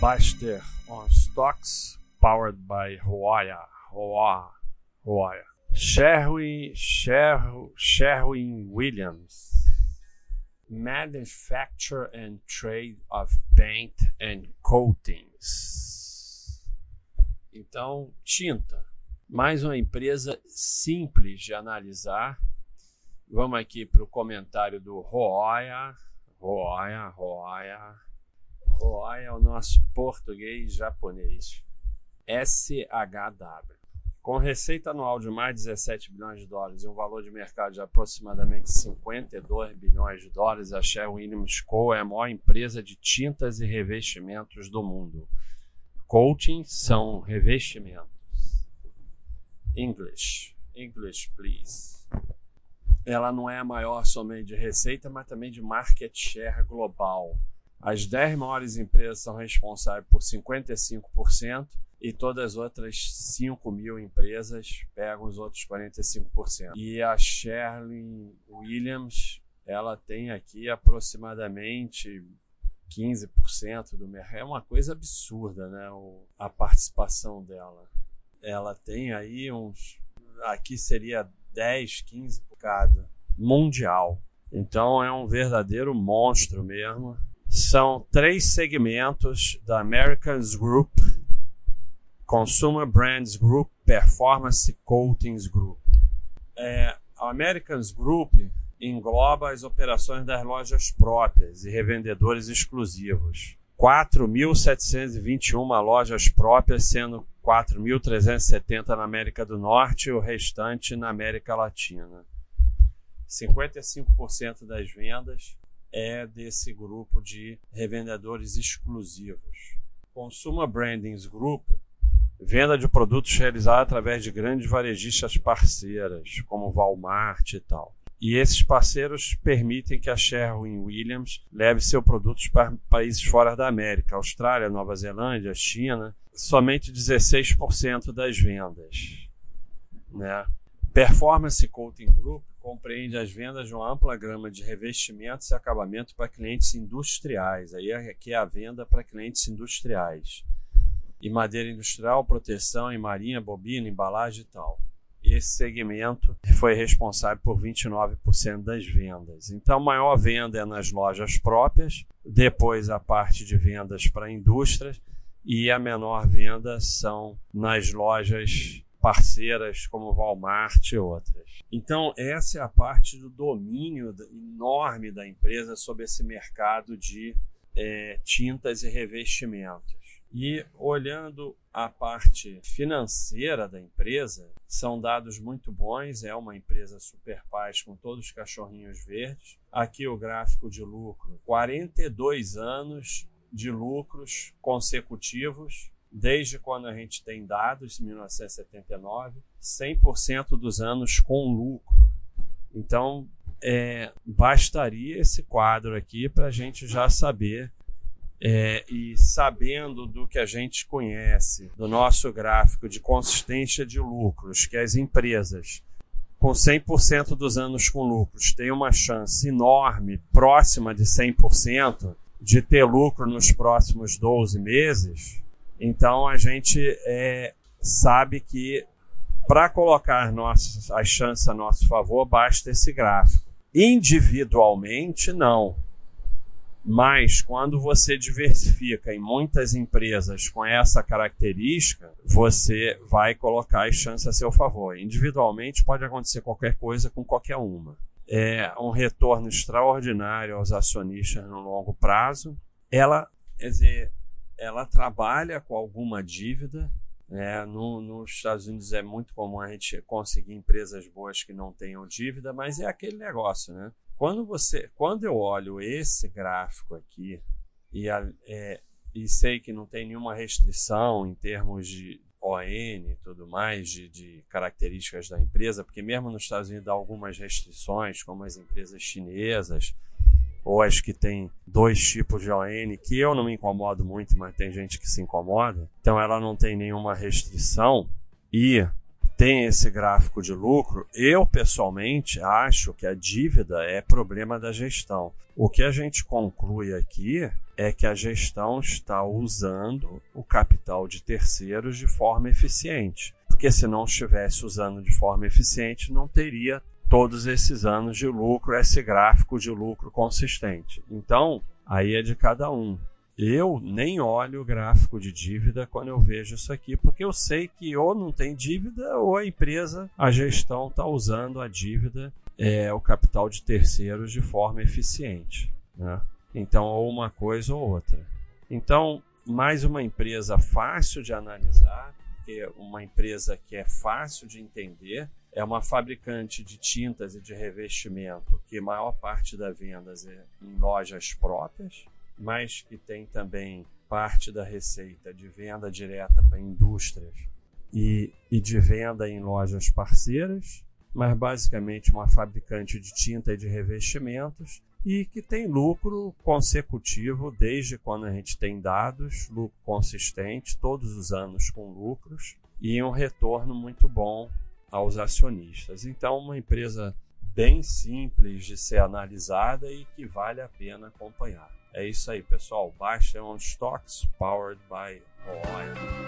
Baster on Stocks, powered by Roya. Roya. Roya. Sherwin, Sher, Sherwin Williams. Manufacture and Trade of Paint and Coatings. Então, tinta. Mais uma empresa simples de analisar. Vamos aqui para o comentário do Roya. Roya, Roya. É o nosso português japonês. SHW. Com receita anual de mais de 17 bilhões de dólares e um valor de mercado de aproximadamente 52 bilhões de dólares, a Sherwin-Williams Co. é a maior empresa de tintas e revestimentos do mundo. Coating são revestimentos. English. English, please. Ela não é a maior somente de receita, mas também de market share global. As 10 maiores empresas são responsáveis por 55% e todas as outras 5 mil empresas pegam os outros 45%. E a Sherwin Williams, ela tem aqui aproximadamente 15% do mercado. É uma coisa absurda, né? O, a participação dela. Ela tem aí uns. Aqui seria 10, 15 por cada. Mundial. Então é um verdadeiro monstro mesmo. São três segmentos da Americans Group Consumer Brands Group, Performance Coatings Group. É, a Americans Group engloba as operações das lojas próprias e revendedores exclusivos. 4.721 lojas próprias, sendo 4.370 na América do Norte e o restante na América Latina. 55% das vendas é desse grupo de revendedores exclusivos. Consumer Brandings Group Venda de produtos realizada através de grandes varejistas parceiras, como Walmart e tal. E esses parceiros permitem que a Sherwin Williams leve seus produtos para países fora da América, Austrália, Nova Zelândia, China, somente 16% das vendas. Né? Performance Coating Group compreende as vendas de uma ampla gama de revestimentos e acabamento para clientes industriais. Aí aqui é a venda para clientes industriais e madeira industrial, proteção em marinha, bobina, embalagem e tal. Esse segmento foi responsável por 29% das vendas. Então, a maior venda é nas lojas próprias, depois a parte de vendas para indústrias e a menor venda são nas lojas parceiras como Walmart e outras. Então, essa é a parte do domínio enorme da empresa sobre esse mercado de é, tintas e revestimentos. E olhando a parte financeira da empresa, são dados muito bons. É uma empresa super paz com todos os cachorrinhos verdes. Aqui o gráfico de lucro: 42 anos de lucros consecutivos, desde quando a gente tem dados, 1979, 100% dos anos com lucro. Então, é, bastaria esse quadro aqui para a gente já saber é, e sabendo do que a gente conhece, do nosso gráfico de consistência de lucros, que as empresas com 100% dos anos com lucros têm uma chance enorme, próxima de 100%, de ter lucro nos próximos 12 meses, então a gente é, sabe que para colocar nossas, as chances a nosso favor, basta esse gráfico. Individualmente, não mas quando você diversifica em muitas empresas com essa característica, você vai colocar as chances a seu favor. Individualmente pode acontecer qualquer coisa com qualquer uma. É um retorno extraordinário aos acionistas no longo prazo. Ela, quer dizer, ela trabalha com alguma dívida. Né? No, nos Estados Unidos é muito comum a gente conseguir empresas boas que não tenham dívida, mas é aquele negócio, né? Quando você, quando eu olho esse gráfico aqui e, a, é, e sei que não tem nenhuma restrição em termos de ON e tudo mais, de, de, características da empresa, porque mesmo nos Estados Unidos há algumas restrições, como as empresas chinesas, ou as que têm dois tipos de ON, que eu não me incomodo muito, mas tem gente que se incomoda. Então ela não tem nenhuma restrição. E tem esse gráfico de lucro, eu pessoalmente acho que a dívida é problema da gestão. O que a gente conclui aqui é que a gestão está usando o capital de terceiros de forma eficiente. Porque se não estivesse usando de forma eficiente, não teria todos esses anos de lucro, esse gráfico de lucro consistente. Então, aí é de cada um. Eu nem olho o gráfico de dívida quando eu vejo isso aqui, porque eu sei que ou não tem dívida ou a empresa, a gestão está usando a dívida, é, o capital de terceiros de forma eficiente. Né? Então, ou uma coisa ou outra. Então, mais uma empresa fácil de analisar, uma empresa que é fácil de entender, é uma fabricante de tintas e de revestimento que maior parte das vendas é em lojas próprias mas que tem também parte da receita de venda direta para indústrias e, e de venda em lojas parceiras, mas basicamente uma fabricante de tinta e de revestimentos e que tem lucro consecutivo desde quando a gente tem dados, lucro consistente, todos os anos com lucros e um retorno muito bom aos acionistas. Então, uma empresa bem simples de ser analisada e que vale a pena acompanhar. É isso aí, pessoal. Baixa on Stocks, powered by Roy.